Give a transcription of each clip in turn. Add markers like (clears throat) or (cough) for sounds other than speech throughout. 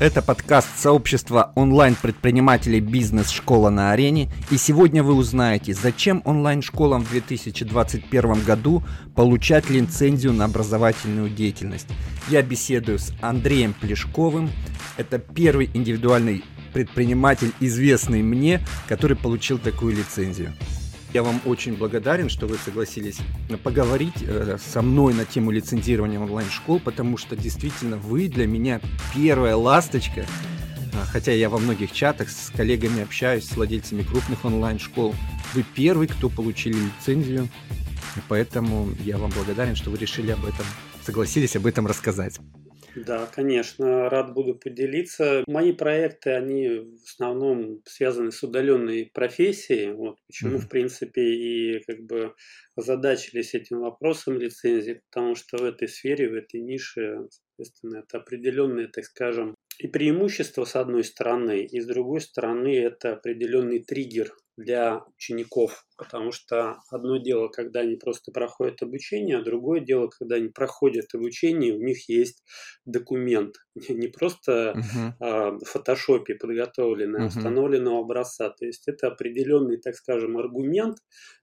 Это подкаст сообщества онлайн-предпринимателей «Бизнес-школа на арене». И сегодня вы узнаете, зачем онлайн-школам в 2021 году получать лицензию на образовательную деятельность. Я беседую с Андреем Плешковым. Это первый индивидуальный предприниматель, известный мне, который получил такую лицензию. Я вам очень благодарен, что вы согласились поговорить э, со мной на тему лицензирования онлайн-школ, потому что действительно вы для меня первая ласточка. А, хотя я во многих чатах с коллегами общаюсь, с владельцами крупных онлайн-школ. Вы первый, кто получили лицензию, поэтому я вам благодарен, что вы решили об этом, согласились об этом рассказать. Да, конечно, рад буду поделиться. Мои проекты, они в основном связаны с удаленной профессией. Вот почему, mm-hmm. в принципе, и как бы озадачились этим вопросом лицензии, потому что в этой сфере, в этой нише, соответственно, это определенные, так скажем, и преимущество с одной стороны, и с другой стороны это определенный триггер для учеников, потому что одно дело, когда они просто проходят обучение, а другое дело, когда они проходят обучение, у них есть документ, (laughs) не просто uh-huh. а, в фотошопе подготовленный, uh-huh. а установленного образца. То есть это определенный, так скажем, аргумент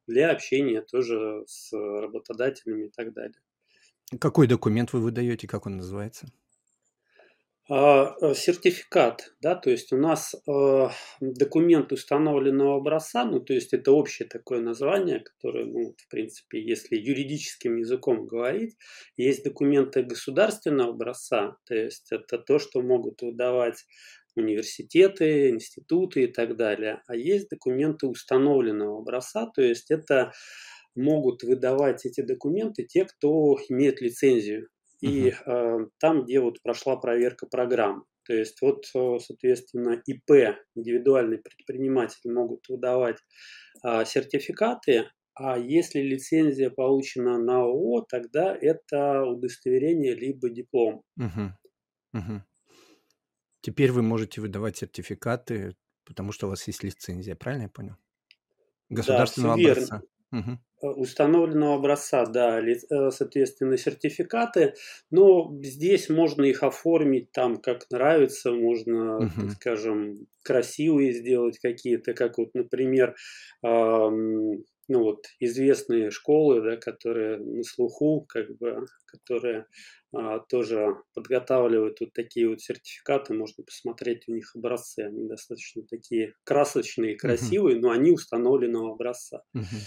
для общения тоже с работодателями и так далее. Какой документ вы выдаете, как он называется? А, э, сертификат, да, то есть у нас э, документ установленного образца, ну, то есть это общее такое название, которое, ну, в принципе, если юридическим языком говорить, есть документы государственного образца, то есть это то, что могут выдавать университеты, институты и так далее, а есть документы установленного образца, то есть это могут выдавать эти документы те, кто имеет лицензию и uh-huh. э, там, где вот прошла проверка программ. То есть вот, э, соответственно, ИП, индивидуальные предприниматели могут выдавать э, сертификаты, а если лицензия получена на ООО, тогда это удостоверение либо диплом. Угу. Угу. Теперь вы можете выдавать сертификаты, потому что у вас есть лицензия, правильно я понял? Государственного да, образца. Угу установленного образца, да, э, соответственно, сертификаты, но здесь можно их оформить там как нравится, можно, uh-huh. так скажем, красивые сделать какие-то, как вот, например, эм, ну вот известные школы, да, которые на слуху, как бы, которые а, тоже подготавливают вот такие вот сертификаты, можно посмотреть у них образцы, они достаточно такие красочные, красивые, uh-huh. но они установленного образца. Uh-huh.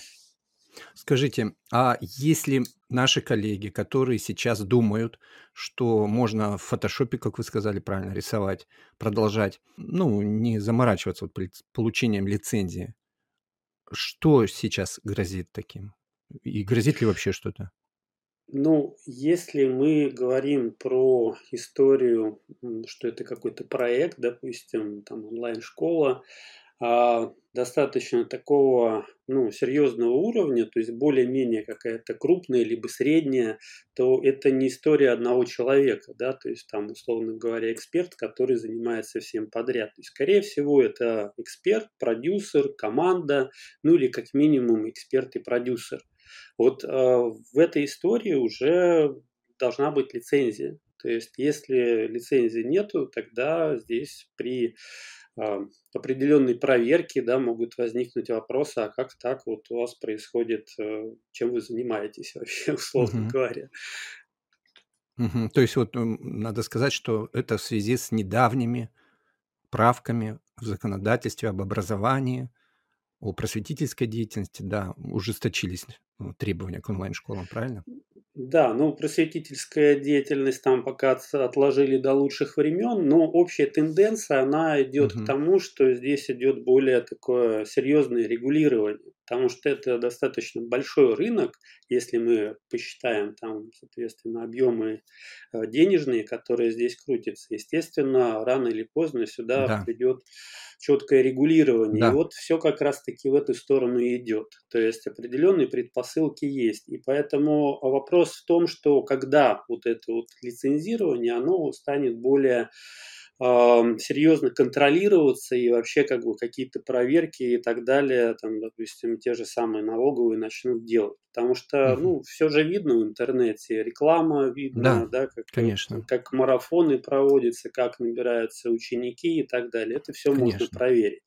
Скажите, а если наши коллеги, которые сейчас думают, что можно в фотошопе, как вы сказали правильно, рисовать, продолжать, ну, не заморачиваться вот получением лицензии, что сейчас грозит таким? И грозит ли вообще что-то? Ну, если мы говорим про историю, что это какой-то проект, допустим, там онлайн-школа, достаточно такого ну, серьезного уровня, то есть более-менее какая-то крупная либо средняя, то это не история одного человека, да, то есть там, условно говоря, эксперт, который занимается всем подряд. То есть, скорее всего, это эксперт, продюсер, команда, ну или как минимум эксперт и продюсер. Вот э, в этой истории уже должна быть лицензия. То есть, если лицензии нету, тогда здесь при а, определенной проверки, да, могут возникнуть вопросы, а как так вот у вас происходит, э, чем вы занимаетесь вообще, (laughs) условно угу. говоря. Угу. То есть вот надо сказать, что это в связи с недавними правками в законодательстве об образовании, о просветительской деятельности, да, ужесточились э, требования к онлайн-школам, правильно? Да, ну просветительская деятельность там пока отложили до лучших времен, но общая тенденция, она идет угу. к тому, что здесь идет более такое серьезное регулирование, потому что это достаточно большой рынок, если мы посчитаем там, соответственно, объемы э, денежные, которые здесь крутятся. Естественно, рано или поздно сюда да. придет четкое регулирование. Да. И вот все как раз-таки в эту сторону идет. То есть определенные предпосылки есть. И поэтому вопрос в том, что когда вот это вот лицензирование, оно станет более серьезно контролироваться и вообще как бы какие-то проверки и так далее, там, допустим, те же самые налоговые начнут делать. Потому что, ну, все же видно в интернете, реклама видно, Да, да, как, конечно, как марафоны проводятся, как набираются ученики и так далее. Это все можно конечно. проверить.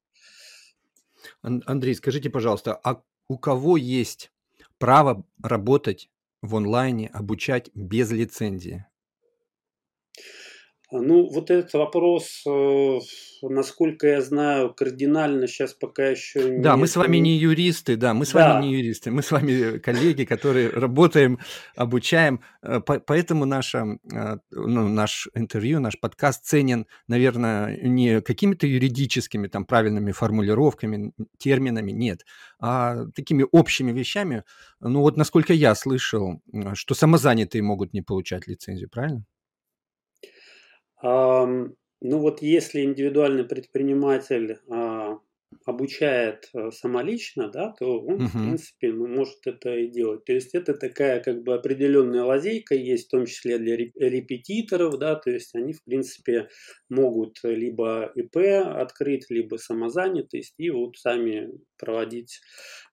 Ан- Андрей, скажите, пожалуйста, а у кого есть право работать в онлайне, обучать без лицензии? Ну, вот этот вопрос, э, насколько я знаю, кардинально сейчас пока еще Да, мы с вами не юристы, да, мы с вами не Да, юристы, мы с вами коллеги, которые работаем, обучаем, э, по- поэтому наша, э, ну, наш интервью, наш подкаст ценен, наверное, не какими-то юридическими там правильными формулировками, терминами, нет, а такими общими вещами. Ну вот насколько я слышал, что самозанятые могут не получать лицензию, правильно? Ну вот если индивидуальный предприниматель а, обучает а, самолично, да, то он, в Мгм. принципе, ну, может это и делать. То есть это такая как бы определенная лазейка есть, в том числе для реп- репетиторов, да, то есть они, в принципе, могут либо ИП открыть, либо самозанятость и вот сами проводить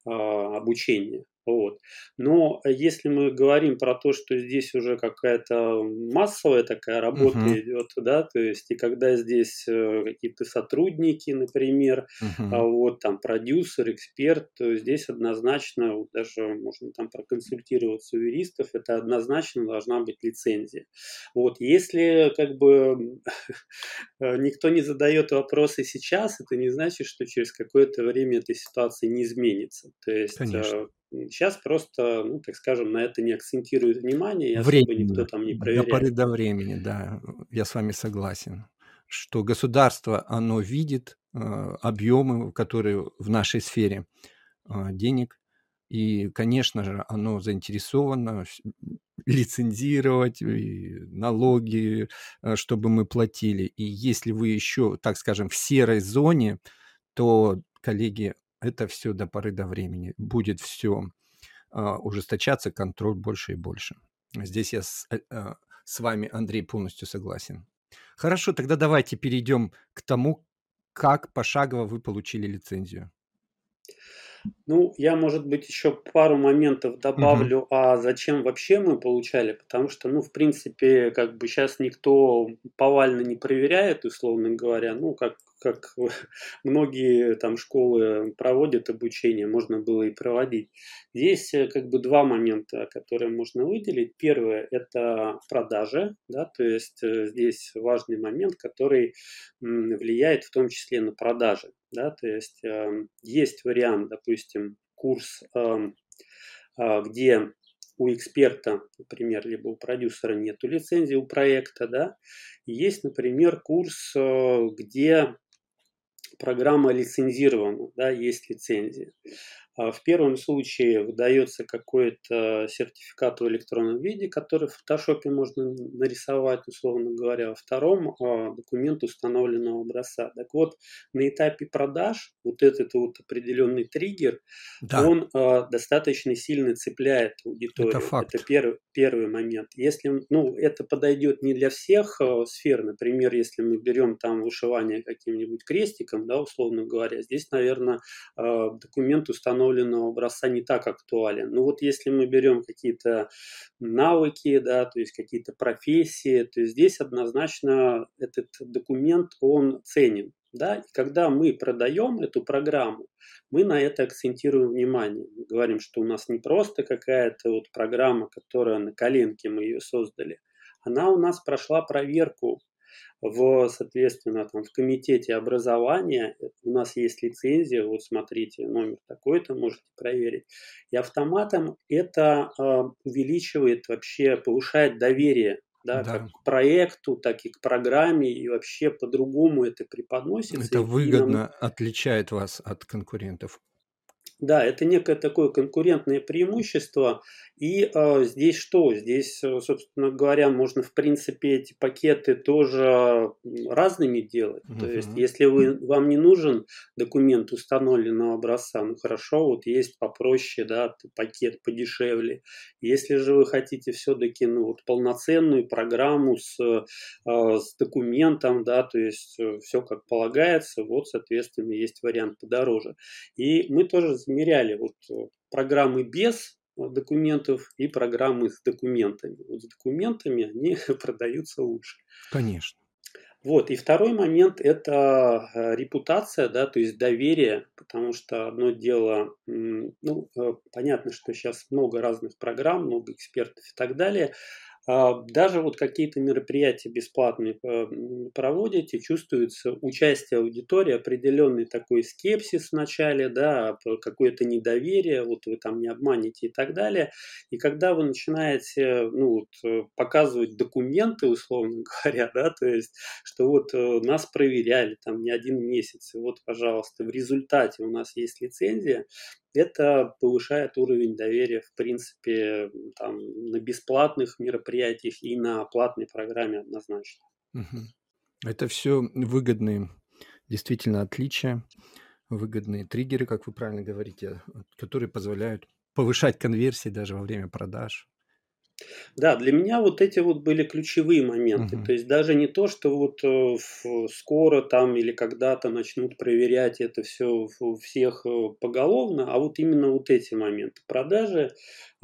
а, обучение. Вот. Но если мы говорим про то, что здесь уже какая-то массовая такая работа Мгм. идет, да, то есть и когда здесь э, какие-то сотрудники, например, Мгм. вот там продюсер, эксперт, то здесь однозначно, вот даже можно там проконсультироваться у юристов, это однозначно должна быть лицензия. Вот, если как бы (laughs) э, никто не задает вопросы сейчас, это не значит, что через какое-то время эта ситуация не изменится. То есть Конечно. Сейчас просто, ну, так скажем, на это не акцентируют внимание, и особо никто там не до поры проверяет. до времени, да, я с вами согласен, что государство, оно видит э, объемы, которые в нашей сфере э, денег, и, конечно же, оно заинтересовано лицензировать налоги, э, чтобы мы платили. И если вы еще, так скажем, в серой зоне, то, коллеги, это все до поры до времени. Будет все а, ужесточаться контроль больше и больше. Здесь я с, э, а, с вами, Андрей, полностью согласен. Хорошо, тогда давайте перейдем к тому, как пошагово вы получили лицензию. Ну, я, может быть, еще пару моментов добавлю, а зачем вообще мы получали, потому что, ну, в принципе, как бы сейчас никто повально не проверяет, условно говоря, ну, как, как (laughs) многие там школы проводят обучение, можно было и проводить. Здесь э, как бы два момента, которые можно выделить. Первое– это продажи, да, то есть э, здесь важный момент, который влияет в том числе на продажи, да, то есть эм, есть вариант, допустим, курс, эм, а, где у эксперта, например, либо у продюсера нету лицензии у проекта, да, есть, например, курс, э, где программа лицензирована, да, есть лицензия. А В первом случае выдается какой-то сертификат в электронном виде, который в фотошопе можно нарисовать, условно говоря. Во втором а, документ установленного образца. Так вот, на этапе продаж вот этот вот определенный триггер, Да, он а, достаточно сильно цепляет это аудиторию. Это факт. первый, первый момент. Если, ну, это подойдет не для всех сфер, например, если мы берем там вышивание каким-нибудь крестиком, да, условно говоря, здесь, наверное, документ установленного образца не так актуален. Но вот если мы берем какие-то навыки, да, то есть какие-то профессии, то здесь однозначно этот документ, он ценен. Да? И когда мы продаем эту программу, мы на это акцентируем внимание. Мы говорим, что у нас не просто какая-то вот программа, которая на коленке мы ее создали, она у нас прошла проверку в, соответственно, там, в комитете образования у нас есть лицензия, вот смотрите, номер такой-то, можете проверить. И автоматом это э, увеличивает вообще, повышает доверие да, Да, как к проекту, так и к программе, и вообще по-другому это преподносится. это и нам выгодно отличает вас от конкурентов. Да, это некое такое конкурентное преимущество. И э, здесь что? Здесь, э, собственно говоря, можно, в принципе, эти пакеты тоже разными делать. Uh-huh. То есть, если вы, вам не нужен документ установленного образца, ну хорошо, вот есть попроще, да, пакет подешевле. Если же вы хотите все-таки ну, вот полноценную программу с, э, с документом, да, то есть э, все как полагается, вот, соответственно, есть вариант подороже. И мы тоже замеряли вот э, программы без документов и программы с документами. Вот с документами они (laughs) продаются лучше. Конечно. Вот. И второй момент – это э, репутация, да, то есть доверие, потому что одно дело, ну, э, понятно, что сейчас много разных программ, много экспертов и так далее, даже вот какие-то мероприятия бесплатные э, проводите, чувствуется участие аудитории, определенный такой скепсис в начале, да, какое-то недоверие, вот вы там не обманете и так далее. И когда вы начинаете ну, вот, э, показывать документы, условно (laughs) говоря, да, то есть, что вот э, нас проверяли там не один месяц, и вот, пожалуйста, в результате у нас есть лицензия, это повышает уровень доверия, в принципе, там, на бесплатных мероприятиях и на платной программе однозначно. Это все выгодные, действительно, отличия, выгодные триггеры, как вы правильно говорите, которые позволяют повышать конверсии даже во время продаж. Да, для меня вот эти вот были ключевые моменты. Мгм. То есть даже не то, что вот э, скоро там или когда-то начнут проверять это все у всех э, поголовно, а вот именно вот эти моменты продажи,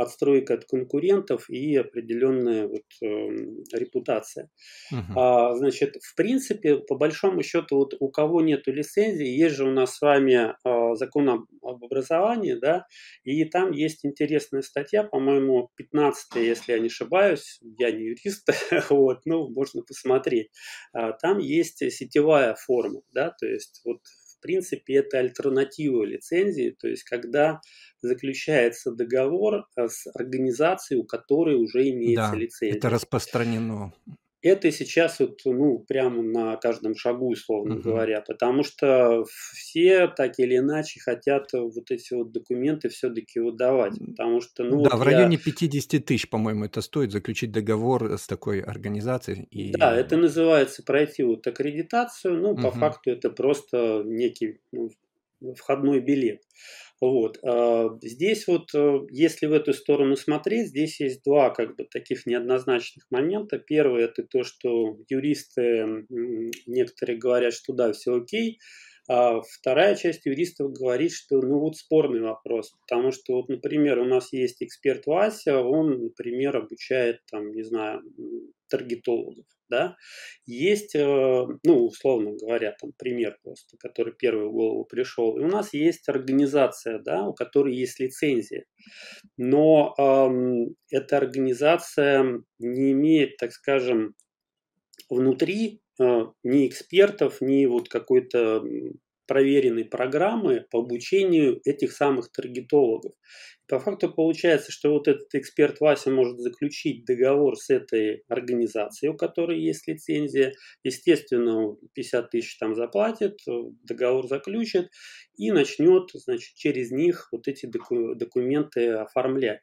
отстройка от конкурентов и определенная вот, э, репутация. Uh-huh. А, значит, в принципе, по большому счету, вот у кого нет лицензии, есть же у нас с вами а, закон об, об образовании, да, и там есть интересная статья, по-моему, 15 если я не ошибаюсь, я не юрист, (laughs) вот, ну, можно посмотреть. А, там есть сетевая форма, да, то есть вот в принципе, это альтернатива лицензии, то есть когда заключается договор э, с организацией, у которой уже имеется да, лицензия. Это распространено это сейчас вот, ну, прямо на каждом шагу, условно угу. говоря, потому что все так или иначе хотят вот эти вот документы все-таки выдавать, потому что, ну, да, вот в районе я... 50 тысяч, по-моему, это стоит заключить договор с такой организацией. И... Да, это называется пройти вот аккредитацию, ну, угу. по факту это просто некий ну, входной билет. Вот. А, здесь вот, э, если в эту сторону смотреть, здесь есть два как бы таких неоднозначных момента. Первый это то, что юристы, некоторые говорят, что да, все окей, а вторая часть юристов говорит, что ну вот спорный вопрос, потому что вот, например, у нас есть эксперт Вася, он, например, обучает там, не знаю, таргетологов, да, есть, э, ну, условно говоря, там пример просто, который первый в голову пришел, и у нас есть организация, да, у которой есть лицензия, но эм, эта организация не имеет, так скажем, внутри э, ни экспертов, ни вот какой-то проверенной программы по обучению этих самых таргетологов. По факту получается, что вот этот эксперт Вася может заключить договор с этой организацией, у которой есть лицензия. Естественно, 50 тысяч там заплатит, договор заключит и начнет, значит, через них вот эти документы оформлять.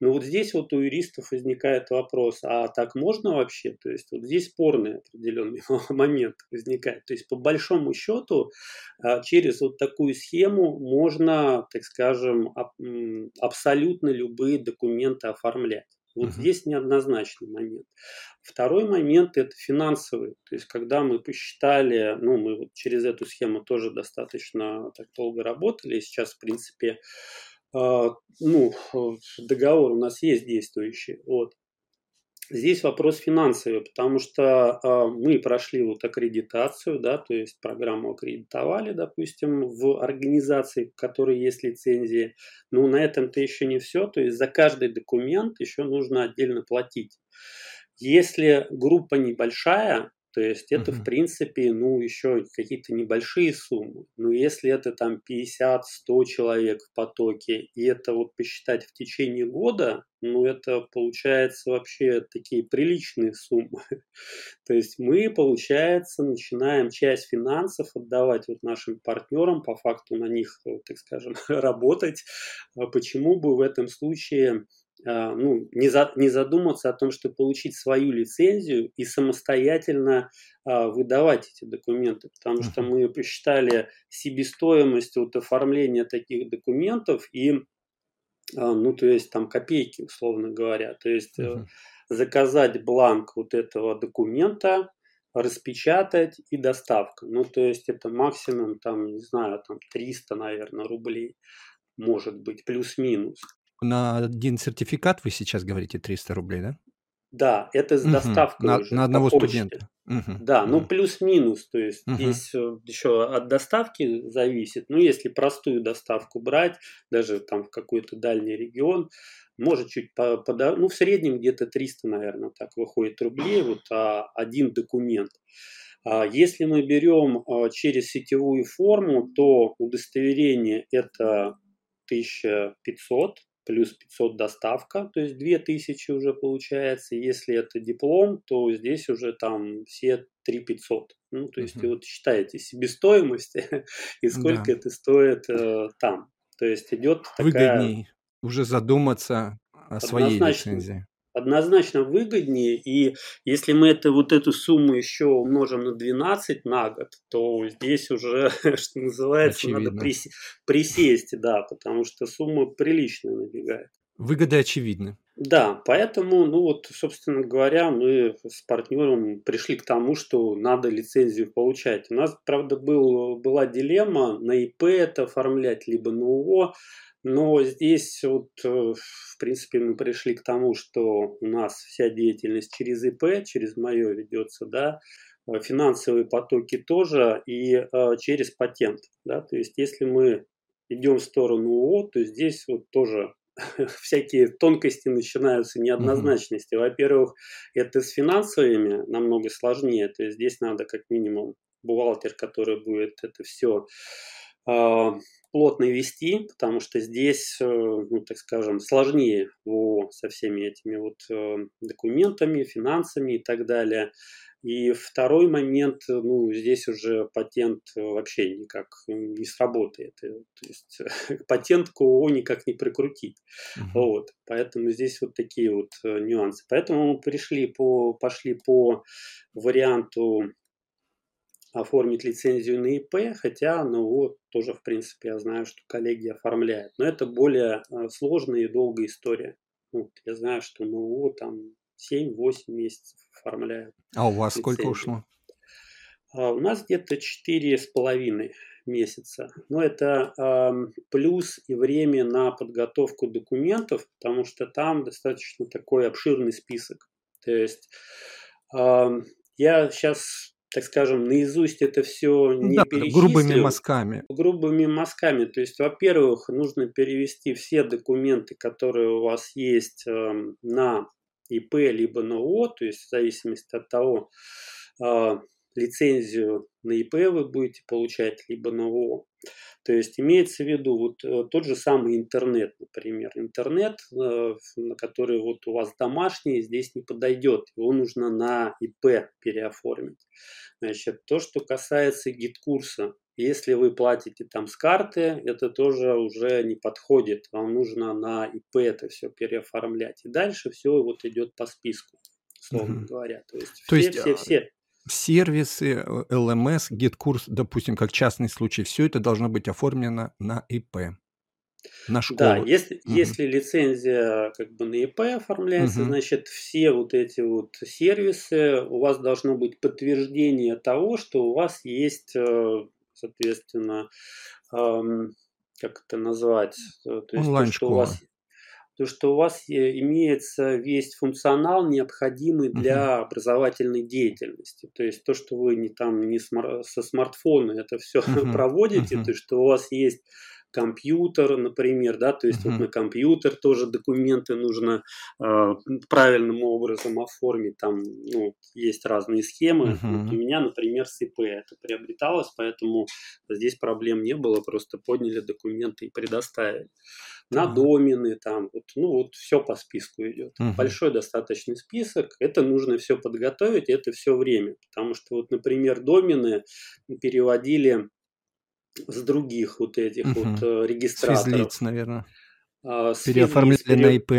Но вот здесь вот у юристов возникает вопрос, а так можно вообще? То есть вот здесь спорный определенный (laughs) момент возникает. То есть по большому счету а, через вот такую схему можно, так скажем, абсолютно любые документы оформлять. Вот uh-huh. здесь неоднозначный момент. Второй момент – это финансовый. То есть, когда мы посчитали, ну, мы вот через эту схему тоже достаточно так долго работали, сейчас, в принципе, э, ну, договор у нас есть действующий. Вот. Здесь вопрос финансовый, потому что э, мы прошли вот аккредитацию, да, то есть программу аккредитовали, допустим, в организации, в которой есть лицензии. Но на этом-то еще не все, то есть за каждый документ еще нужно отдельно платить. Если группа небольшая, То есть это, uh-huh. в принципе, ну, еще какие-то небольшие суммы. Но если это там 50-100 человек в потоке, и это вот посчитать в течение года, ну, это получается вообще такие приличные суммы. (laughs) То есть мы, получается, начинаем часть финансов отдавать вот нашим партнерам, по факту на них, так скажем, (laughs) работать. А почему бы в этом случае ну, не, за, не задуматься о том, что получить свою лицензию и самостоятельно а, выдавать эти документы, потому что мы посчитали себестоимость вот оформления таких документов и, а, ну, то есть там копейки, условно говоря, то есть uh-huh. заказать бланк вот этого документа, распечатать и доставка. Ну, то есть это максимум, там, не знаю, там 300, наверное, рублей может быть, плюс-минус. На один сертификат вы сейчас говорите 300 рублей, да? Да, это с доставкой На, уже на одного студента. Мгм. Да, ну Мгм. плюс-минус, то есть Мгм. здесь э, еще от доставки зависит. Ну, если простую доставку брать, даже там в какой-то дальний регион, может чуть по, ну в среднем где-то 300, наверное, так выходит рублей, вот а, один документ. А Если мы берем а, через сетевую форму, то удостоверение это 1500 плюс 500 доставка, то есть 2000 уже получается. Если это диплом, то здесь уже там все 3500. Ну, то есть, uh-huh. вот считаете себестоимость (laughs) и сколько да. это стоит э, там. То есть идет такая... Выгодней уже задуматься о своей лицензии однозначно выгоднее. И если мы это, вот эту сумму еще умножим на 12 на год, то здесь уже, (laughs) что называется, Очевидно. надо прис- присесть, да, потому что сумма приличная набегает. Выгоды очевидны. Да, поэтому, ну вот, собственно говоря, мы с партнером пришли к тому, что надо лицензию получать. У нас, правда, был, была дилемма на ИП это оформлять, либо на УО. Но здесь вот, э, в принципе, мы пришли к тому, что у нас вся деятельность через ИП, через мое ведется, да, э, финансовые потоки тоже и э, через патент, да, то есть если мы идем в сторону ООО, то здесь вот тоже (laughs) всякие тонкости начинаются, неоднозначности. Во-первых, это с финансовыми намного сложнее, то есть здесь надо как минимум бухгалтер, который будет это все а, плотно вести, потому что здесь, э, ну, так скажем, сложнее со всеми этими вот э, документами, финансами и так далее. И второй момент, ну, здесь уже патент вообще никак не сработает. Э, то есть (laughs) патент к ООО никак не прикрутить. Uh-huh. Вот. Поэтому здесь вот такие вот нюансы. Поэтому мы пришли по, пошли по варианту оформить лицензию на ИП, хотя, вот, тоже, в принципе, я знаю, что коллеги оформляют. Но это более э, сложная и долгая история. Вот, я знаю, что вот там 7-8 месяцев оформляют. А у вас лицензию. сколько ушло? А у нас где-то четыре с половиной месяца. Но это э, плюс и время на подготовку документов, потому что там достаточно такой обширный список. То есть э, я сейчас так скажем, наизусть это все не да, перечислю. грубыми мазками. Грубыми мазками. То есть, во-первых, нужно перевести все документы, которые у вас есть э, на ИП либо на ООО, то есть в зависимости от того, э, лицензию на ИП вы будете получать, либо на ООО. То есть имеется в виду вот э, тот же самый интернет, например. Интернет, э, на который вот у вас домашний, здесь не подойдет. Его нужно на ИП переоформить. Значит, то, что касается GetCourse а, если вы платите там с карты, это тоже уже не подходит. Вам нужно на ИП это все переоформлять. И дальше все вот идет по списку, условно угу. говоря. То есть То все, есть все, все сервисы, LMS, GetCourse, допустим, как частный случай, все это должно быть оформлено на ИП. На школу. Да, если, угу. если лицензия как бы на ИП оформляется, угу. значит, все вот эти вот сервисы, у вас должно быть подтверждение того, что у вас есть, э, соответственно, как это назвать? Э, то есть, то, что у вас то, что у вас имеется весь функционал, необходимый для uh-huh. образовательной деятельности. То есть то, что вы не там не смар- со смартфона это все uh-huh. (laughs) проводите, uh-huh. то, что у вас есть компьютер, например, да, то есть uh-huh. вот на компьютер тоже документы нужно э, правильным образом оформить, там, ну, есть разные схемы. Uh-huh. Вот у меня, например, с ИП это приобреталось, поэтому здесь проблем не было, просто подняли документы и предоставили. На uh-huh. домены там, вот, ну вот все по списку идет. Uh-huh. Большой достаточный список, это нужно все подготовить, это все время, потому что вот, например, домены переводили с других вот этих угу. вот э, регистраторов. Связлиц, наверное. А, Переоформляли пере... на ИП.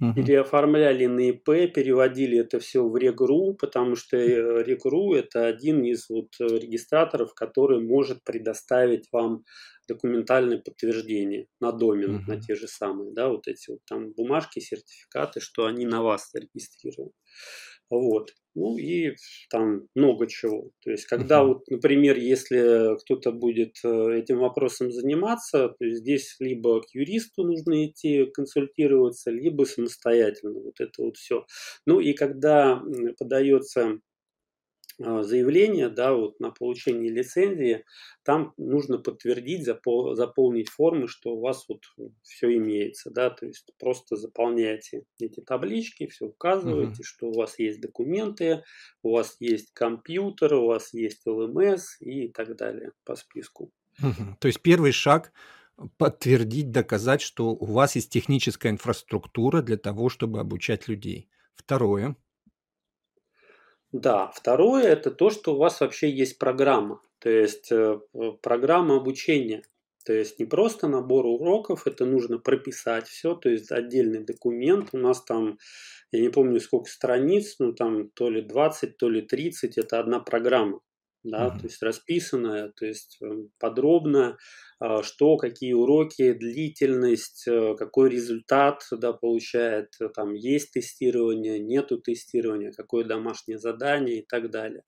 Угу. Переоформляли на ИП, переводили это все в Регру, потому что э, Регру это один из вот э, регистраторов, который может предоставить вам документальное подтверждение на домен, угу. на те же самые, да, вот эти вот там бумажки, сертификаты, что они на вас зарегистрированы. Вот. Ну и там много чего. То есть, когда вот, например, если кто-то будет э, этим вопросом заниматься, то здесь либо к юристу нужно идти консультироваться, либо самостоятельно. Вот это вот все. Ну и когда подается заявление, да, вот на получение лицензии, там нужно подтвердить, запол, заполнить формы, что у вас вот все имеется, да, то есть просто заполняете эти таблички, все указываете, угу. что у вас есть документы, у вас есть компьютер, у вас есть ЛМС и так далее по списку. Угу. То есть первый шаг подтвердить, доказать, что у вас есть техническая инфраструктура для того, чтобы обучать людей. Второе – да, второе это то, что у вас вообще есть программа, то есть э, программа обучения. То есть не просто набор уроков, это нужно прописать все, то есть отдельный документ. У нас там, я не помню сколько страниц, ну там то ли 20, то ли 30, это одна программа да, uh-huh. то есть расписанная, то есть эм, подробно, а, что, какие уроки, длительность, э, какой результат да, получает, э, там есть тестирование, нету тестирования, какое домашнее задание и так далее.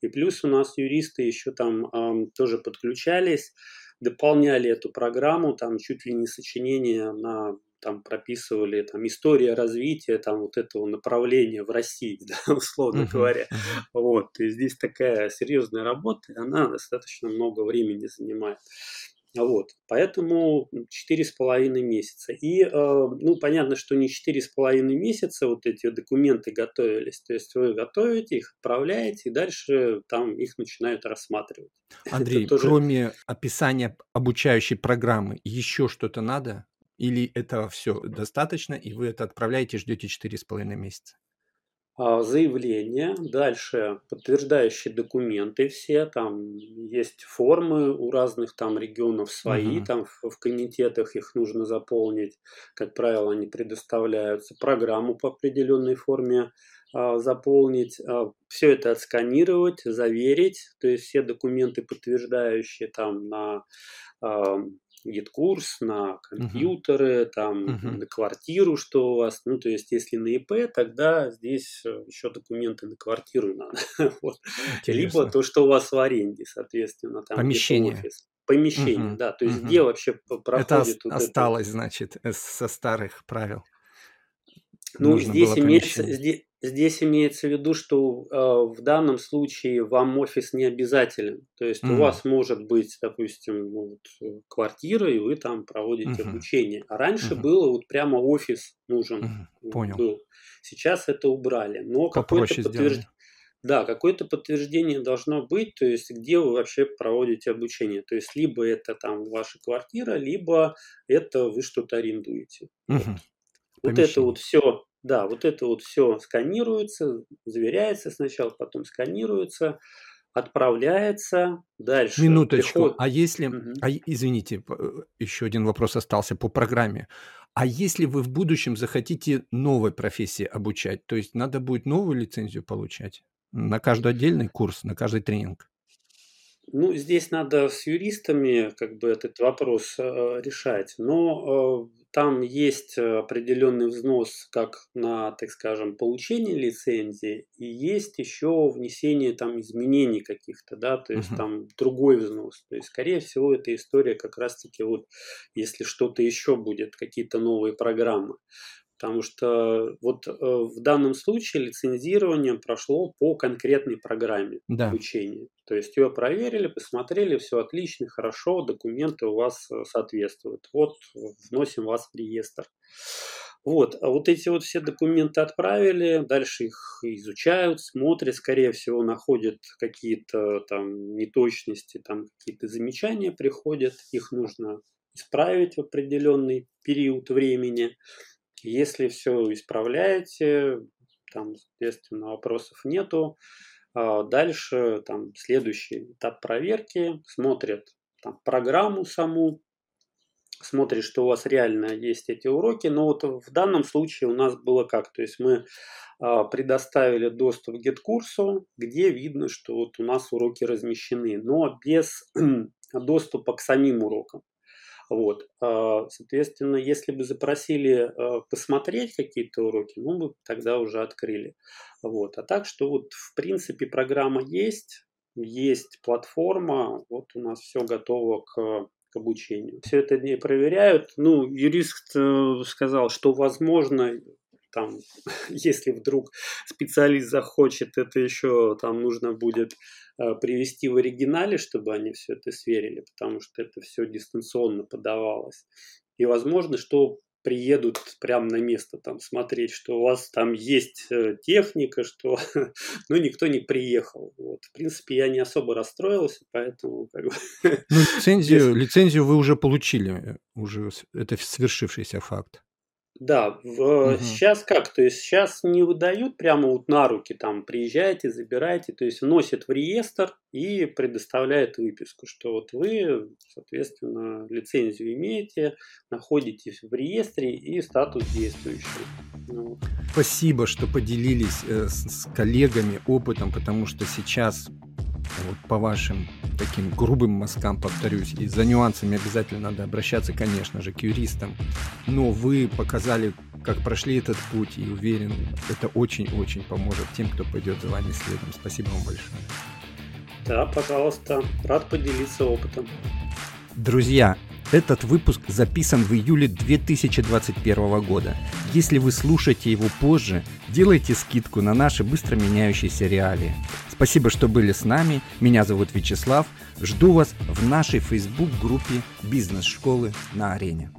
И плюс у нас юристы еще там э, тоже подключались, дополняли эту программу, там чуть ли не сочинение на там прописывали там история развития там вот этого направления в России, (laughs) да, условно говоря. Вот, и здесь такая серьезная работа, и она достаточно много времени занимает. Вот, поэтому четыре с половиной месяца. И, э, ну, понятно, что не четыре с половиной месяца вот эти документы готовились. То есть вы готовите их, отправляете, и дальше там их начинают рассматривать. Андрей, тоже... кроме описания обучающей программы, еще что-то надо? Или это все достаточно, и вы это отправляете ждете 4,5 месяца? А, заявление, дальше подтверждающие документы все, там есть формы у разных там регионов свои, угу. там в, в комитетах их нужно заполнить, как правило, они предоставляются, программу по определенной форме а, заполнить, а, все это отсканировать, заверить, то есть все документы подтверждающие там на а, GetCourse, на компьютеры, uh-huh. там, uh-huh. на квартиру, что у вас. Ну, то есть, если на ИП, тогда здесь э, еще документы на квартиру (laughs) надо. вот. Либо то, что у вас в аренде, соответственно. Там Помещение. Офис. Помещение, uh-huh. да. То есть, uh-huh. где вообще проходит... Это вот осталось, это... значит, со старых правил. Ну, здесь имеется, здесь, здесь имеется в виду, что э, в данном случае вам офис не обязателен. То есть м. у вас может быть, допустим, вот, э, квартира, и вы там проводите mm-hmm. обучение. А раньше mm-hmm. было вот прямо офис нужен. Mm-hmm. Понял. Был. Сейчас это убрали. Но какое-то подтверждение. Да, какое-то подтверждение должно быть, то есть где вы вообще проводите обучение. То есть либо это там ваша квартира, либо это вы что-то арендуете. Угу. Вот. Вот это вот все, да, вот это вот все сканируется, заверяется сначала, потом сканируется, отправляется дальше. Минуточку. Приход... А если, угу. а, извините, э, еще один вопрос остался по программе. А если вы в будущем захотите новой профессии обучать, то есть надо будет новую лицензию получать на каждый отдельный курс, на каждый тренинг? Ну, здесь надо с юристами как бы этот вопрос э, решать, но э, там есть э, определенный взнос как на, так скажем, получение лицензии, и есть еще внесение там изменений каких-то, да, то есть uh-huh. там другой взнос. То есть, скорее всего, эта история как раз-таки вот, если что-то еще будет, какие-то новые программы. Потому что вот э, в данном случае лицензирование прошло по конкретной программе да. обучения. То есть ее проверили, посмотрели, все отлично, хорошо, документы у вас э, соответствуют. Вот вносим вас в реестр. Вот, а вот эти вот все документы отправили, дальше их изучают, смотрят, скорее всего, находят какие-то там неточности, там какие-то замечания приходят, их нужно исправить в определенный период времени. Если все исправляете, там, соответственно, вопросов нету, а дальше там следующий этап проверки, смотрят там, программу саму, смотрит, что у вас реально есть эти уроки. Но вот в данном случае у нас было как? То есть мы а, предоставили доступ к GetCourse у, где видно, что вот у нас уроки размещены, но без (clears throat) доступа к самим урокам. Вот. А, соответственно, если бы запросили а, посмотреть какие-то уроки, ну, мы тогда уже открыли. Вот. А так, что вот в принципе программа есть, есть платформа, вот у нас все готово к к обучению. Все это не проверяют. Ну, юрист э, сказал, что возможно, там, (laughs) если вдруг специалист захочет, это еще там нужно будет э, привести в оригинале, чтобы они все это сверили, потому что это все дистанционно подавалось. И возможно, что приедут прямо на место там смотреть, что у вас там есть э, техника, что (laughs) ну никто не приехал. Вот. В принципе, я не особо расстроился, поэтому как бы... Ну, лицензию, (laughs) лицензию вы уже получили, уже это свершившийся факт. Да, в, угу. сейчас как? То есть сейчас не выдают прямо вот на руки, там, приезжайте, забирайте, то есть вносят в реестр и предоставляют выписку, что вот вы, соответственно, лицензию имеете, находитесь в реестре и статус действующий. Ну. Спасибо, что поделились э, с, с коллегами опытом, потому что сейчас вот по вашим таким грубым мазкам, повторюсь, и за нюансами обязательно надо обращаться, конечно же, к юристам. Но вы показали, как прошли этот путь, и уверен, это очень-очень поможет тем, кто пойдет за вами следом. Спасибо вам большое. Да, пожалуйста, рад поделиться опытом. Друзья, этот выпуск записан в июле 2021 года. Если вы слушаете его позже, делайте скидку на наши быстро меняющиеся реалии. Спасибо, что были с нами. Меня зовут Вячеслав. Жду вас в нашей Facebook-группе «Бизнес-школы на арене».